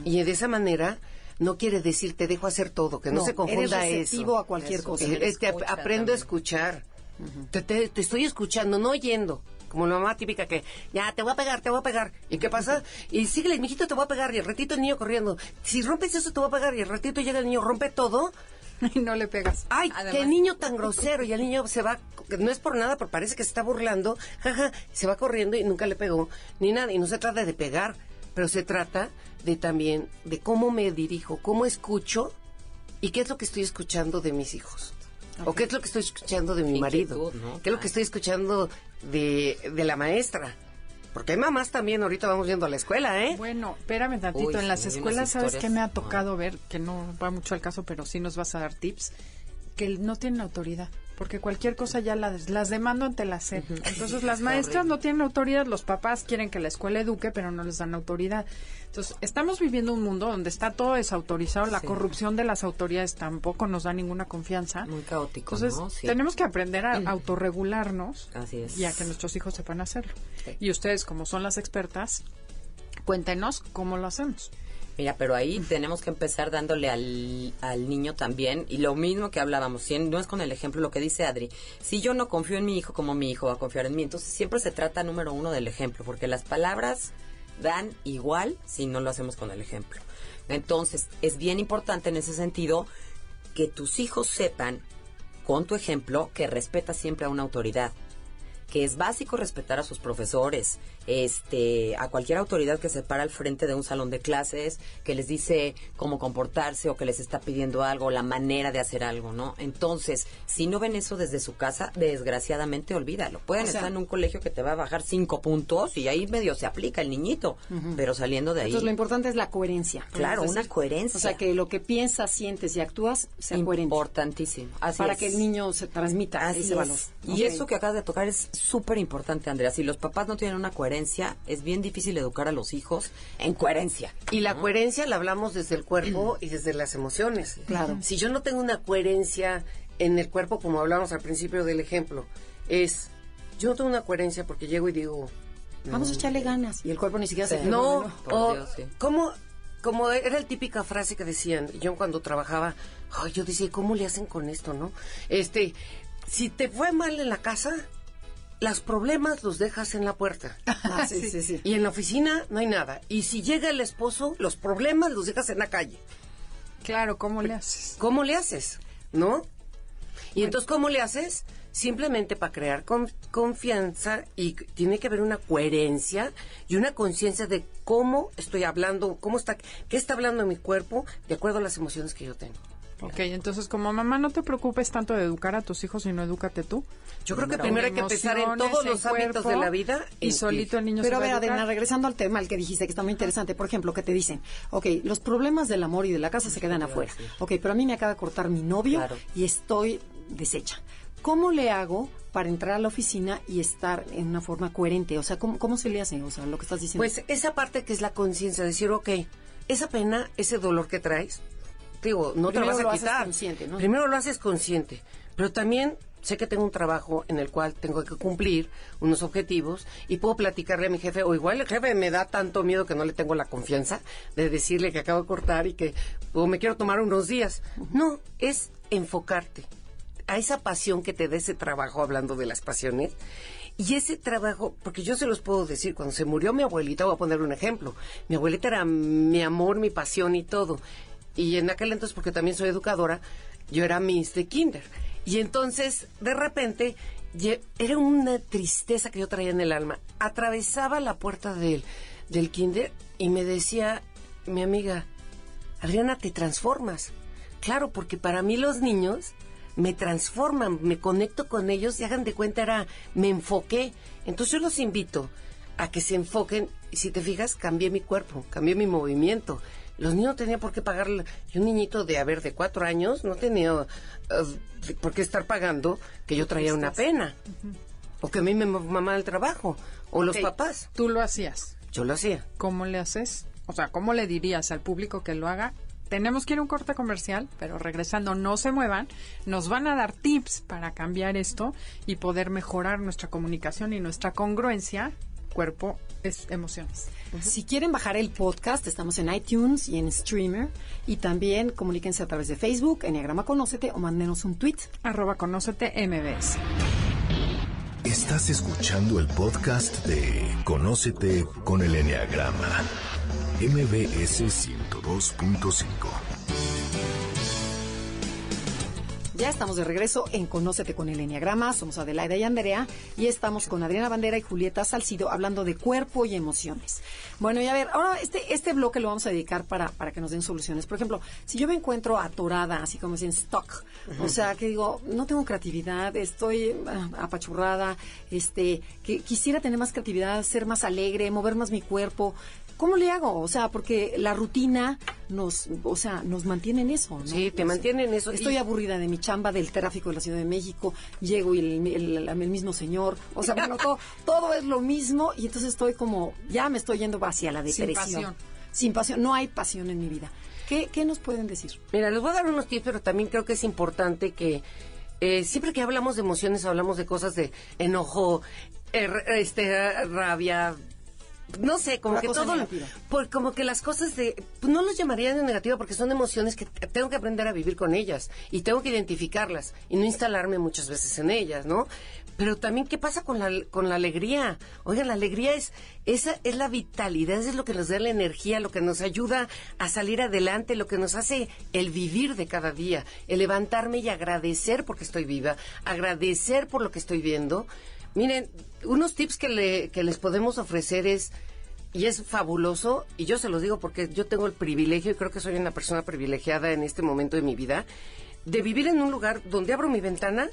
S3: y de esa manera no quiere decir te dejo hacer todo, que no,
S1: No,
S3: se confunda
S1: eres receptivo
S3: eso.
S1: a cualquier cosa.
S3: Ap-
S4: Escucha
S3: aprendo a escuchar. te, te- te estoy escuchando, no oyendo. Como la mamá típica que, ya, te voy a pegar, te voy a pegar. ¿Y qué pasa? Y síguele, mijito, te voy a pegar. Y el ratito el niño corriendo. Si rompes eso, te voy a pegar. Y el ratito llega el niño, rompe todo.
S2: Y no le pegas.
S3: Ay,
S4: Además-
S3: qué niño tan grosero. Y el niño se va, no es por nada, pero parece que se está burlando. Jaja, se va corriendo y nunca le pegó, ni nada. Y no se trata de pegar, pero se trata de también de cómo me dirijo, cómo escucho y qué es lo que estoy escuchando de mis hijos. O qué es lo que estoy escuchando de mi marido.
S4: ¿no?
S3: ¿Qué es lo que estoy escuchando de, de la maestra? Porque hay mamás también, ahorita vamos yendo a la escuela, ¿eh?
S2: Bueno, espérame tantito.
S4: Uy,
S2: en las escuelas, ¿sabes qué me ha tocado ver? Que no va mucho al caso, pero sí nos vas a dar tips. Que no tienen autoridad. porque cualquier cosa ya las, las demando ante la SEP. Entonces las maestras no tienen autoridad, los papás quieren que la escuela eduque, pero no les dan autoridad. Entonces, estamos viviendo un mundo donde está todo desautorizado, la corrupción de las autoridades tampoco nos da ninguna confianza.
S4: Muy caótico,
S2: Entonces,
S4: ¿no? Sí.
S2: tenemos que aprender a autorregularnos
S4: Así es.
S2: y a que nuestros hijos sepan hacerlo. Y ustedes, como son las expertas, cuéntenos cómo lo hacemos.
S4: Mira, pero ahí tenemos que empezar dándole al, al niño también, y lo mismo que hablábamos, si no es con el ejemplo lo que dice Adri, si yo no confío en mi hijo como mi hijo va a confiar en mí, entonces siempre se trata número uno del ejemplo, porque las palabras dan igual si no lo hacemos con el ejemplo. Entonces, es bien importante en ese sentido que tus hijos sepan, con tu ejemplo, que respeta siempre a una autoridad que es básico respetar a sus profesores, este, a cualquier autoridad que se para al frente de un salón de clases, que les dice cómo comportarse o que les está pidiendo algo, la manera de hacer algo, ¿no? Entonces, si no ven eso desde su casa, desgraciadamente olvídalo. Pueden
S1: O sea-
S4: estar en un colegio que te va a bajar cinco puntos y ahí medio se aplica el niñito, pero saliendo de ahí.
S1: Entonces lo importante es la coherencia.
S4: Claro, una coherencia.
S1: O sea, que lo que piensas, sientes y actúas sea coherente.
S4: Importantísimo. Así
S1: Para
S4: es.
S1: que el niño se transmita
S4: Así
S1: ese
S4: es.
S1: valor.
S4: Y eso que acabas de tocar es súper importante, Andrea. Si los papás no tienen una coherencia, es bien difícil educar a los hijos en coherencia.
S3: Y la coherencia la hablamos desde el cuerpo y desde las emociones.
S1: Claro.
S3: Si yo no tengo una coherencia en el cuerpo, como hablamos al principio del ejemplo, es, yo no tengo una coherencia porque llego y digo,
S1: Vamos a echarle ganas. Y el cuerpo ni siquiera se
S3: no,
S4: Por
S3: o,
S4: Dios, sí.
S3: ¿cómo, como era la típica frase que decían, yo cuando trabajaba, ay, yo decía, ¿cómo le hacen con esto, no? Este, si te fue mal en la casa, los problemas los dejas en la puerta.
S1: Ah, sí, sí, sí.
S3: Y en la oficina no hay nada. Y si llega el esposo, los problemas los dejas en la calle.
S2: Claro, ¿cómo le haces?
S3: ¿Cómo le haces? ¿No? Y entonces, ¿cómo le haces? Simplemente para crear con- confianza y tiene que haber una coherencia y una conciencia de cómo estoy hablando, cómo está, qué está hablando mi cuerpo de acuerdo a las emociones que yo tengo.
S2: Ok, entonces como mamá no te preocupes tanto de educar a tus hijos, sino edúcate tú.
S3: Yo creo que primero hay que empezar en todos los ámbitos de la vida
S2: y solito el niño
S1: Pero a
S2: se va
S1: ver,
S2: a educar.
S1: Adena, regresando al tema, el que dijiste que está muy interesante. Por ejemplo, que te dicen, ok, los problemas del amor y de la casa se quedan afuera. Ok, pero a mí me acaba de cortar mi novio
S4: Claro.
S1: y estoy deshecha. ¿Cómo le hago para entrar a la oficina y estar en una forma coherente? O sea, ¿cómo, cómo se le hace? O sea, lo que estás diciendo.
S3: Pues esa parte que es la conciencia, decir, ok, esa pena, ese dolor que traes, digo, no
S1: Primero
S3: te
S1: lo
S3: vas a quitar. Primero lo haces consciente, pero también sé que tengo un trabajo en el cual tengo que cumplir unos objetivos y puedo platicarle a mi jefe, o igual el jefe me da tanto miedo que no le tengo la confianza de decirle que acabo de cortar y que o me quiero tomar unos días. No, es enfocarte a esa pasión que te da ese trabajo, hablando de las pasiones, y ese trabajo, porque yo se los puedo decir, cuando se murió mi abuelita, voy a poner un ejemplo, mi abuelita era mi amor, mi pasión y todo, y en aquel entonces, porque también soy educadora, yo era Miss de Kinder, y entonces, de repente, era una tristeza que yo traía en el alma, atravesaba la puerta del, del Kinder y me decía, mi amiga, Adriana, te transformas. Claro, porque para mí los niños me transforman, me conecto con ellos y hagan de cuenta era, me enfoqué. Entonces yo los invito a que se enfoquen y si te fijas, cambié mi cuerpo, cambié mi movimiento. Los niños no tenían por qué pagarle. Y un niñito de, a ver, de cuatro años no tenía eh, por qué estar pagando que yo traía una pena. O que a mí me mamá el trabajo. O los papás.
S2: Tú lo hacías.
S3: Yo lo hacía.
S2: ¿Cómo le haces? O sea, ¿cómo le dirías al público que lo haga? Tenemos que ir a un corte comercial, pero regresando, no se muevan. Nos van a dar tips para cambiar esto y poder mejorar nuestra comunicación y nuestra congruencia cuerpo es emociones.
S1: Si quieren bajar el podcast, estamos en iTunes y en Streamer. Y también comuníquense a través de Facebook, Enneagrama Conócete, o mándenos un tweet.
S2: Arroba conócete MBS.
S5: Estás escuchando el podcast de Conócete con el Enneagrama. MBS 102.5.
S1: Ya estamos de regreso en Conócete con el Enneagrama. Somos Adelaida y Andrea y estamos con Adriana Bandera y Julieta Salcido hablando de cuerpo y emociones. Bueno, y a ver, ahora este, este bloque lo vamos a dedicar para, para que nos den soluciones. Por ejemplo, si yo me encuentro atorada, así como dicen, stock, o sea, que digo, no tengo creatividad, estoy ah, apachurrada, este, que quisiera tener más creatividad, ser más alegre, mover más mi cuerpo. ¿Cómo le hago? O sea, porque la rutina nos, o sea, nos mantiene en eso, ¿no?
S3: Sí, te mantiene en eso.
S1: Estoy
S3: Y-
S1: aburrida de mi chamba, del tráfico de la Ciudad de México, llego y el, el- el mismo señor, o sea, bueno, todo, todo es lo mismo y entonces estoy como, ya me estoy yendo hacia la
S2: Sin
S1: depresión.
S2: pasión.
S1: Sin pasión, no hay pasión en mi vida. ¿Qué, qué nos pueden decir?
S3: Mira, les voy a dar unos tips, pero también creo que es importante que eh, siempre que hablamos de emociones hablamos de cosas de enojo, eh, r- este, rabia, no sé, como
S1: Una
S3: que todo, por, como que las cosas de, pues no los llamaría de negativa porque son emociones que tengo que aprender a vivir con ellas y tengo que identificarlas y no instalarme muchas veces en ellas, ¿no? Pero también qué pasa con la con la alegría. Oigan, la alegría es esa es la vitalidad, es lo que nos da la energía, lo que nos ayuda a salir adelante, lo que nos hace el vivir de cada día, el levantarme y agradecer porque estoy viva, agradecer por lo que estoy viendo. Miren, unos tips que, le, que les podemos ofrecer es, y es fabuloso, y yo se los digo porque yo tengo el privilegio, y creo que soy una persona privilegiada en este momento de mi vida, de vivir en un lugar donde abro mi ventana,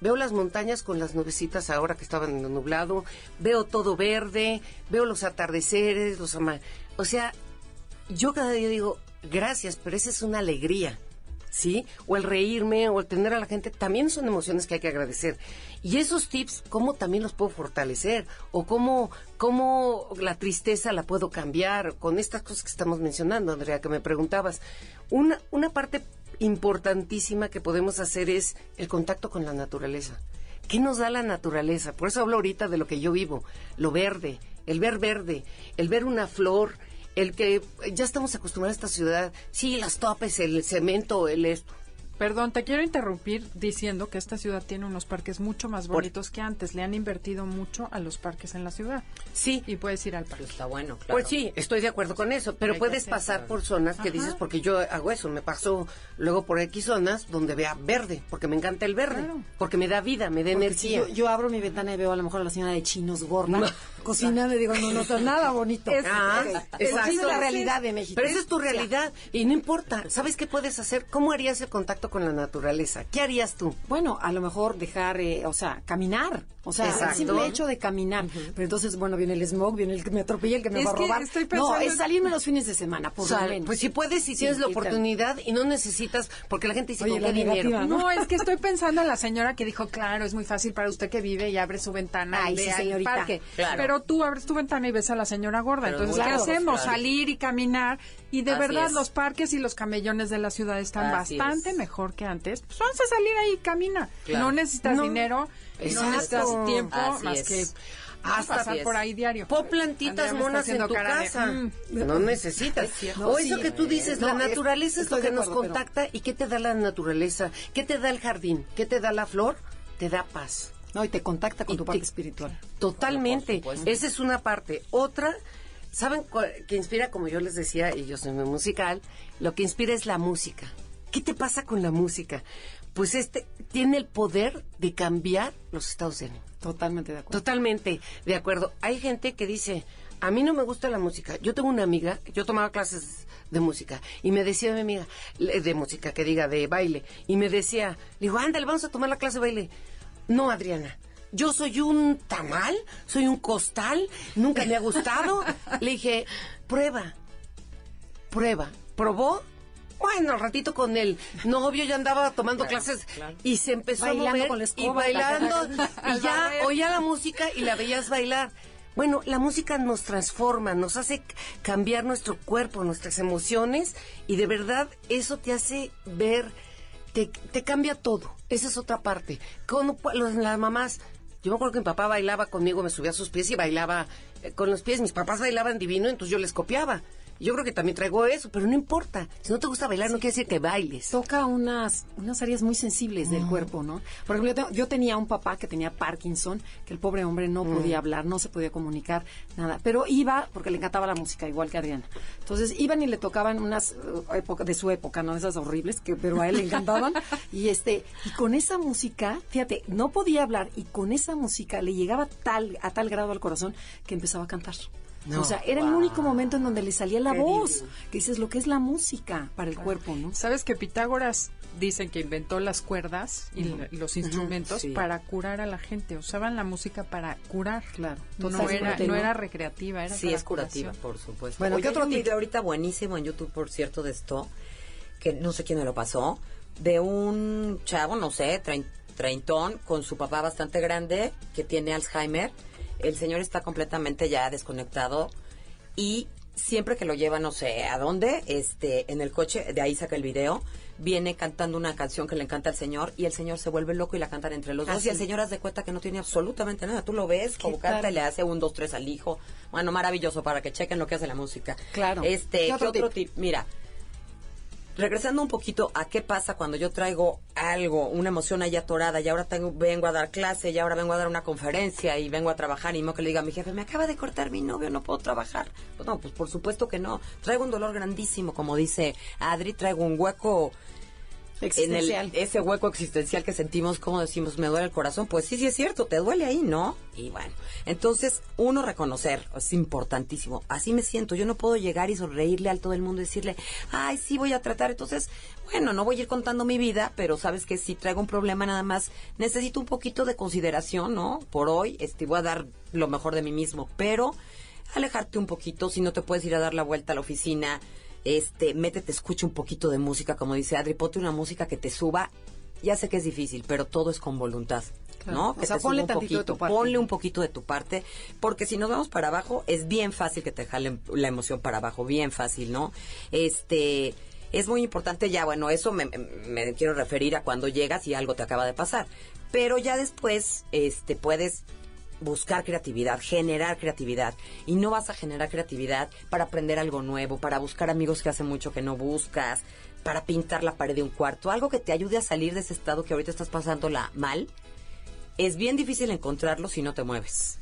S3: veo las montañas con las nubecitas ahora que estaban nublado, veo todo verde, veo los atardeceres, los ama O sea, yo cada día digo, gracias, pero esa es una alegría. ¿Sí? O el reírme o el tener a la gente, también son emociones que hay que agradecer. Y esos tips, ¿cómo también los puedo fortalecer? O cómo, cómo la tristeza la puedo cambiar con estas cosas que estamos mencionando, Andrea, que me preguntabas. Una, una parte importantísima que podemos hacer es el contacto con la naturaleza. ¿Qué nos da la naturaleza? Por eso hablo ahorita de lo que yo vivo, lo verde, el ver verde, el ver una flor, el que ya estamos acostumbrados a esta ciudad, sí, las topes, el cemento, el esto.
S2: Perdón, te quiero interrumpir diciendo que esta ciudad tiene unos parques mucho más
S3: Por-
S2: bonitos que antes. Le han invertido mucho a los parques en la ciudad.
S3: Sí,
S2: Y puedes ir al parque.
S4: Pues está bueno, claro.
S3: Pues sí, estoy de acuerdo con eso, pero
S2: Hay
S3: puedes pasar por zonas que
S2: Ajá.
S3: dices, porque yo hago eso, me paso luego por X zonas donde vea verde, porque me encanta el verde,
S2: Claro.
S3: porque me da vida, me da
S1: Porque si
S3: energía.
S1: yo, yo abro mi ventana y veo a lo mejor a la señora de chinos gorda cocinando y digo, no noto nada bonito.
S3: Es- Ah.
S1: Esa es la realidad de México.
S3: Pero esa es tu realidad y no importa. ¿Sabes qué puedes hacer? ¿Cómo harías el contacto con la naturaleza? ¿Qué harías tú?
S1: Bueno, a lo mejor dejar, eh, o sea, caminar. O sea,
S3: Exacto.
S1: el simple hecho de caminar. Pero entonces, bueno, viene el smog, viene el que me atropella, el que me
S2: Es
S1: va a
S2: que
S1: robar.
S2: estoy
S1: no,
S2: pensando
S1: es
S2: en-
S1: salirme los fines de semana, por
S3: O sea,
S1: lo menos.
S3: pues si puedes, si
S1: Sí,
S3: tienes la
S1: y tal.
S3: oportunidad y no necesitas, porque la gente dice,
S1: Oye,
S3: ¿con
S1: la
S3: qué dinero?
S1: negativa,
S2: No, es que estoy pensando en la señora que dijo, claro, es muy fácil para usted que vive y abre su ventana
S1: Ay,
S2: y ve
S1: sí,
S2: al
S1: señorita.
S2: parque.
S4: Claro.
S2: Pero tú abres tu ventana y ves a la señora gorda.
S4: Pero
S2: Entonces, ¿qué hacemos?
S4: claro.
S2: Salir y caminar. Y de
S4: Así
S2: verdad,
S4: es.
S2: los parques y los camellones de la ciudad están
S4: Así
S2: bastante
S4: es.
S2: mejor que antes. Pues vamos a salir ahí y camina.
S4: Claro.
S2: No necesitas
S3: No.
S2: dinero,
S3: Exacto.
S2: no necesitas tiempo,
S4: Así
S2: más
S4: es.
S2: que
S3: Hasta
S2: pasar por ahí diario.
S3: Pon plantitas
S2: Andrea
S3: monas en tu casa.
S2: "Mm".
S3: No necesitas.
S1: No,
S3: o
S1: sí,
S3: eso que tú dices,
S1: no,
S3: la
S1: es-
S3: naturaleza es lo que nos
S1: pero-
S3: contacta. ¿Y qué te da la naturaleza? ¿Qué te da el jardín? ¿Qué te da la flor? Te da paz.
S1: No, y te contacta con
S3: Y
S1: tu
S3: te-
S1: parte espiritual.
S3: Totalmente. Esa es una parte. Otra, ¿saben que inspira? Como yo les decía, y yo soy muy musical, lo que inspira es la música. ¿Qué te pasa con la música? Pues este tiene el poder de cambiar los estados de ánimo.
S1: Totalmente de acuerdo.
S3: Totalmente de acuerdo. Hay gente que dice, a mí no me gusta la música. Yo tengo una amiga, yo tomaba clases de música y me decía mi amiga, de música, que diga, de baile, y me decía, le digo, ándale, vamos a tomar la clase de baile. No, Adriana. Yo soy un tamal, soy un costal, nunca me ha gustado. Le dije, prueba, prueba. ¿Probó? Bueno, al ratito con el novio ya andaba tomando clases y se empezó
S1: Bailando
S3: a mover
S1: con la
S3: y bailando y ya oía la música y la veías bailar. Bueno, la música nos transforma, nos hace cambiar nuestro cuerpo, nuestras emociones y de verdad eso te hace ver, te, te cambia todo. Esa es otra parte. Con los- las mamás, yo me acuerdo que mi papá bailaba conmigo, me subía a sus pies y bailaba eh, con los pies. Mis papás bailaban divino, entonces yo les copiaba. Yo creo que también traigo eso, pero no importa. Si no te gusta bailar, no quiere decir que bailes.
S1: toca unas, unas áreas muy sensibles del cuerpo, ¿no? Por ejemplo, yo, tengo- yo tenía un papá que tenía Parkinson, que el pobre hombre no podía hablar, no se podía comunicar, nada. Pero iba, porque le encantaba la música, igual que Adriana. Entonces iban y le tocaban unas uh, época, de su época, ¿no? Esas horribles, que pero a él le encantaban. y este, y con esa música, fíjate, no podía hablar, y con esa música le llegaba tal, a tal grado al corazón que empezaba a cantar. O sea, era el único momento en donde le salía la voz. Que dices lo que es la música para el cuerpo, ¿no?
S2: Sabes que Pitágoras dicen que inventó las cuerdas y los instrumentos para curar a la gente. Usaban la música para curar.
S1: Claro.
S2: No era, no era recreativa, era
S4: Sí, es curativa, por supuesto.
S1: Bueno, ¿qué otro
S4: video ahorita buenísimo en YouTube, por cierto, de esto, que no sé quién me lo pasó, de un chavo, no sé, treintón, con su papá bastante grande, que tiene Alzheimer. El señor está completamente ya desconectado y siempre que lo lleva, no sé a dónde, este, en el coche, de ahí saca el video, viene cantando una canción que le encanta al señor y el señor se vuelve loco y la cantan entre los dos. Y el señor hace de cuenta que no tiene absolutamente nada. Tú lo ves, como canta y le hace un, dos, tres al hijo. Bueno, maravilloso para que chequen lo que hace la música.
S1: Claro.
S4: Este, ¿qué otro, tip? Mira, regresando un poquito a qué pasa cuando yo traigo algo, una emoción ahí atorada y ahora tengo, vengo a dar clase y ahora vengo a dar una conferencia y vengo a trabajar y no que le diga a mi jefe, me acaba de cortar mi novio, no puedo trabajar. Pues no, pues por supuesto que no. Traigo un dolor grandísimo, como dice Adri, traigo un hueco en el, ese hueco existencial que sentimos, como decimos, me duele el corazón, pues sí, sí es cierto, te duele ahí, ¿no? Y bueno, entonces uno reconocer, es importantísimo, así me siento, yo no puedo llegar y sonreírle a todo el mundo y decirle, ay, sí voy a tratar, entonces, bueno, no voy a ir contando mi vida, pero sabes que si traigo un problema nada más, necesito un poquito de consideración, ¿no? Por hoy, este, voy a dar lo mejor de mí mismo, pero alejarte un poquito, si no te puedes ir a dar la vuelta a la oficina, este, métete, escucha un poquito de música, como dice Adri, ponte una música que te suba. Ya sé que es difícil, pero todo es con voluntad. ¿no? Que
S1: te ponle un poquito, de tu parte.
S4: ponle un poquito de tu parte, porque si nos vamos para abajo, es bien fácil que te jalen la emoción para abajo, bien fácil, ¿no? Este, es muy importante ya, bueno, eso me, me, quiero referir a cuando llegas y algo te acaba de pasar, pero ya después, este, puedes buscar creatividad, generar creatividad. Y no vas a generar creatividad para aprender algo nuevo, para buscar amigos que hace mucho que no buscas, para pintar la pared de un cuarto, algo que te ayude a salir de ese estado que ahorita estás pasándola mal. Es bien difícil encontrarlo si no te mueves.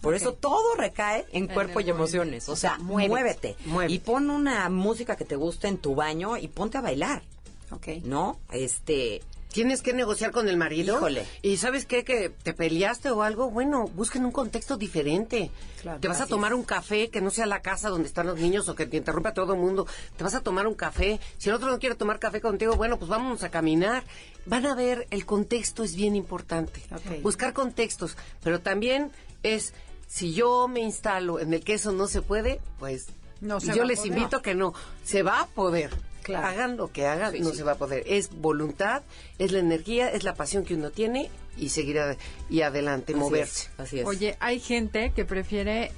S4: Por eso todo recae en, cuerpo y emociones. O sea, muévete. Y pon una música que te guste en tu baño y ponte a bailar.
S1: Ok.
S4: ¿No? Este,
S3: tienes que negociar con el marido.
S4: Híjole.
S3: Y sabes qué, que te peleaste o algo, bueno, busquen un contexto diferente. te vas a tomar un café que no sea la casa donde están los niños o que te interrumpa todo el mundo. Te vas a tomar un café. Si el otro no quiere tomar café contigo, bueno, pues vamos a caminar. Van a ver, el contexto es bien importante. Buscar contextos. Pero también es, si yo me instalo en el que eso no se puede, pues no yo les invito que no. Se va a poder. Hagan lo que hagan, no se va a poder. Es voluntad, es la energía, es la pasión que uno tiene y seguir y adelante, moverse.
S4: así es.
S2: Oye, hay gente que prefiere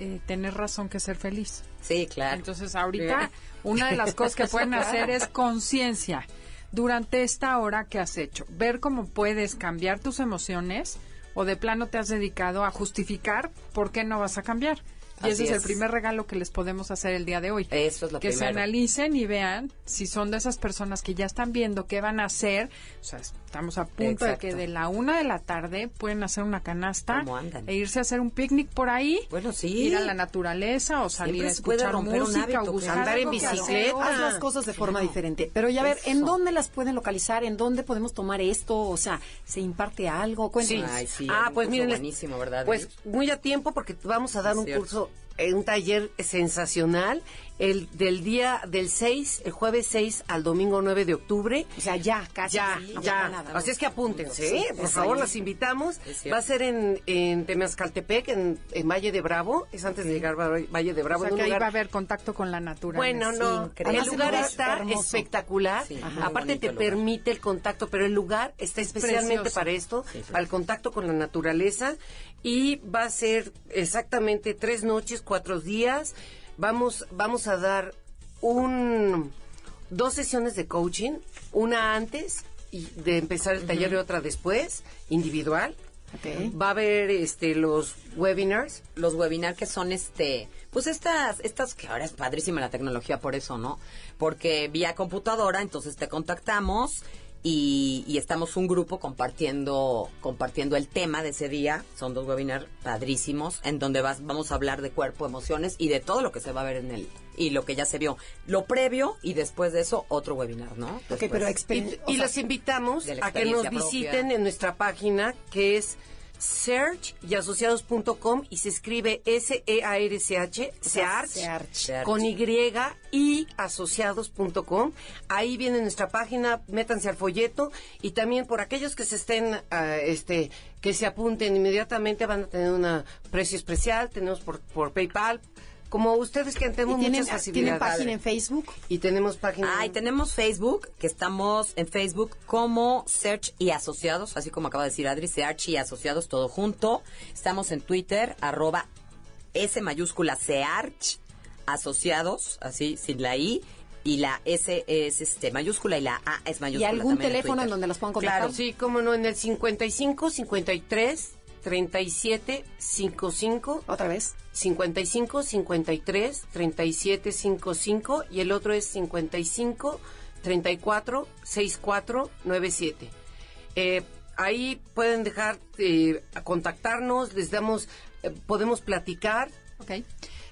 S2: eh, tener razón que ser feliz.
S4: Sí, claro.
S2: Entonces, ahorita, una de las cosas que pueden hacer es conciencia. Durante esta hora que has hecho, ver cómo puedes cambiar tus emociones o de plano te has dedicado a justificar por qué no vas a cambiar. Y ese es. el primer regalo que les podemos hacer el día de hoy.
S4: Eso es lo
S2: que se analicen y vean si son de esas personas que ya están viendo qué van a hacer. O sea, estamos a punto de que de la una de la tarde pueden hacer una canasta e irse a hacer un picnic por ahí.
S4: Bueno, sí.
S2: Ir a la naturaleza o salir a escuchar música o buscar
S3: andar en bicicleta.
S1: Haz las cosas de forma diferente. Pero ya ver, ¿en dónde las pueden localizar? ¿En dónde podemos tomar esto? O sea, ¿se imparte algo?
S4: Cuéntanos. Sí. ah, pues miren, buenísimo, ¿verdad?
S3: Pues muy a tiempo porque vamos a dar un curso out. Un taller sensacional el del día del 6, el jueves 6 al domingo 9 de octubre.
S1: O sea, ya, casi.
S3: Ya, ya. Así es que apúntense, ¿eh? por favor, las invitamos. Va a ser en, en Temazcaltepec, en, en, Valle de Bravo. Es antes de llegar a Valle de Bravo.
S2: O sea, que ahí va a haber contacto con la naturaleza.
S3: Bueno, no. El lugar está espectacular. Aparte te permite el contacto, pero el lugar está especialmente para esto, para el contacto con la naturaleza. Y va a ser exactamente tres noches, cuatro días vamos, vamos a dar un, dos sesiones de coaching, una antes y de empezar el taller y otra después, individual. Va a haber este los webinars,
S4: los webinars que son este, pues estas estas que ahora es padrísima la tecnología por eso, ¿no? Porque vía computadora, entonces te contactamos y, estamos un grupo compartiendo compartiendo el tema de ese día. Son dos webinars padrísimos en donde vas, vamos a hablar de cuerpo, emociones y de todo lo que se va a ver en el y lo que ya se vio. Lo previo y después de eso otro webinar, ¿no?
S3: pero y, los invitamos a que nos visiten en nuestra página que es search y asociados.com y se escribe S-E-A-R-C-H, Search,
S1: Search.
S3: con Y y asociados.com. Ahí viene nuestra página, métanse al folleto y también por aquellos que se estén, ah, este, que se apunten inmediatamente van a tener un precio especial, tenemos por, por PayPal, como ustedes que tenemos
S1: ¿Y tienen,
S3: muchas
S1: ¿Tienen
S3: facilidades.
S1: página en Facebook?
S3: Y tenemos página...
S4: Ay, tenemos Facebook, que estamos en Facebook como Search y Asociados, así como acaba de decir Adri, Search y Asociados, todo junto. Estamos en Twitter, arroba S mayúscula Search, Asociados, así, sin la I. Y la S es este, mayúscula y la A es
S1: ¿Y
S4: mayúscula.
S1: algún
S4: también
S1: teléfono en donde las puedan contactar?
S4: Claro,
S3: Sí, cómo no, en el 55 53 37 55
S1: Otra vez.
S3: 55 53 37 55 y el otro es 55 34 64 97. Eh, ahí pueden dejar eh, a contactarnos, les damos, eh, podemos platicar.
S2: Ok.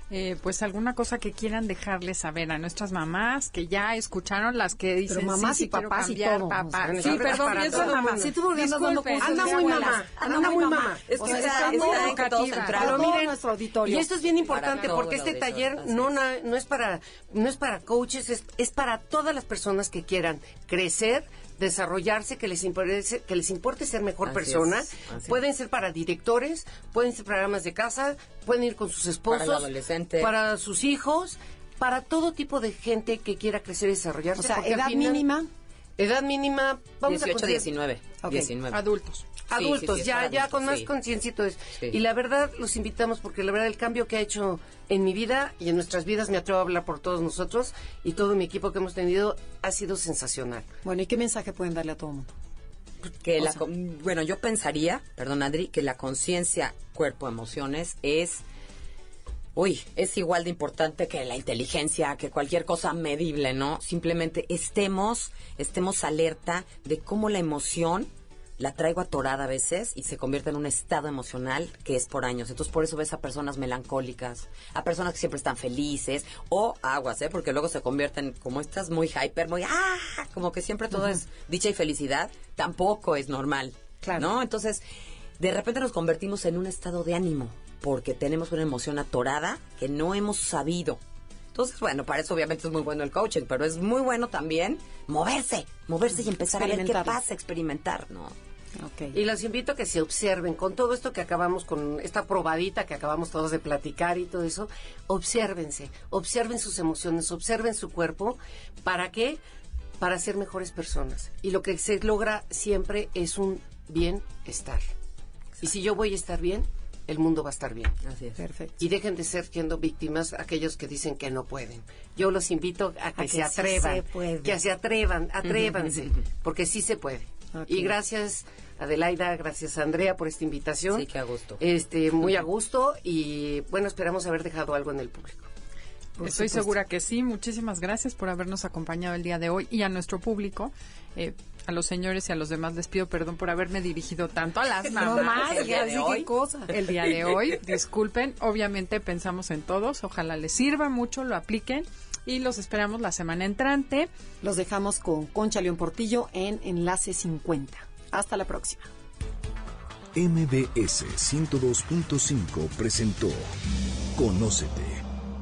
S2: Eh, pues alguna cosa que quieran dejarles saber a nuestras mamás que ya escucharon las que dicen
S1: mamás
S2: sí,
S1: y
S2: sí,
S1: papás y todo,
S2: papá.
S1: o sea,
S2: sí,
S3: es
S2: perdón,
S3: todo
S2: en mamá.
S1: Sí, tú dando
S3: Anda muy
S1: abuelas.
S3: mamá, anda muy mamá.
S4: Es
S1: O
S4: que
S1: sea,
S4: está,
S1: muy educativa. Para todo nuestro auditorio.
S3: Y esto es bien importante porque este taller no,
S4: es.
S3: na- no es para no es para coaches, es, es para todas las personas que quieran crecer, desarrollarse, que les importe, que les importe ser mejor
S4: Así
S3: persona.
S4: es,
S3: pueden ser para directores, pueden ser para amas de casa, pueden ir con sus esposos,
S4: Para el adolescente.
S3: para sus hijos, para todo tipo de gente que quiera crecer y desarrollarse.
S1: O sea, edad
S3: final-
S1: mínima.
S3: Edad mínima, vamos a
S4: 18,
S3: considerar-
S4: 19.
S1: Ok.
S4: 19.
S2: Adultos.
S3: adultos,
S4: sí, sí, es
S3: ya,
S4: para
S3: ya
S4: adultos,
S3: con más
S4: sí.
S3: conciencia y todo eso.
S4: Sí.
S3: Y la verdad, los invitamos porque la verdad el cambio que ha hecho en mi vida y en nuestras vidas, me atrevo a hablar por todos nosotros y todo mi equipo que hemos tenido, ha sido sensacional.
S1: Bueno, ¿y qué mensaje pueden darle a todo el mundo?
S4: que
S1: O
S4: la
S1: sea-
S4: bueno yo pensaría perdón Adri que la conciencia cuerpo emociones es uy es igual de importante que la inteligencia que cualquier cosa medible no simplemente estemos estemos alerta de cómo la emoción la traigo atorada a veces y se convierte en un estado emocional que es por años. Entonces, por eso ves a personas melancólicas, a personas que siempre están felices, o aguas, ¿eh? Porque luego se convierten como estas muy hyper, muy, ¡ah! Como que siempre todo es dicha y felicidad. Tampoco es normal,
S1: Claro.
S4: ¿no? Entonces, de repente nos convertimos en un estado de ánimo porque tenemos una emoción atorada que no hemos sabido. Entonces, bueno, para eso obviamente es muy bueno el coaching, pero es muy bueno también moverse, moverse y empezar a ver qué pasa, experimentar, ¿no?
S1: Ok.
S3: Y los invito a que se observen con todo esto que acabamos, con esta probadita que acabamos todos de platicar y todo eso, obsérvense, observen sus emociones, observen su cuerpo. ¿Para qué? Para ser mejores personas. Y lo que se logra siempre es un bienestar. Y si yo voy a estar bien, el mundo va a estar bien.
S4: Así es.
S1: Perfecto.
S3: Y dejen de ser siendo víctimas aquellos que dicen que no pueden. Yo los invito a que,
S1: que
S3: se
S1: sí
S3: atrevan,
S1: se puede.
S3: que se atrevan, atrévanse, porque sí se puede. Y gracias Adelaida, gracias Andrea por esta invitación.
S4: Sí, qué a gusto.
S3: Este, muy a gusto y bueno, esperamos haber dejado algo en el público.
S1: Por
S2: Estoy
S1: supuesto.
S2: segura que sí. Muchísimas gracias por habernos acompañado el día de hoy y a nuestro público. eh, a los señores y a los demás les pido perdón por haberme dirigido tanto a las
S1: No
S2: mamás
S1: más,
S4: el día de hoy.
S1: cosa.
S2: el día de hoy. Disculpen, obviamente pensamos en todos. Ojalá les sirva mucho, lo apliquen y los esperamos la semana entrante.
S1: Los dejamos con Concha León Portillo en Enlace 50. Hasta la próxima.
S5: MBS 102.5 presentó Conócete.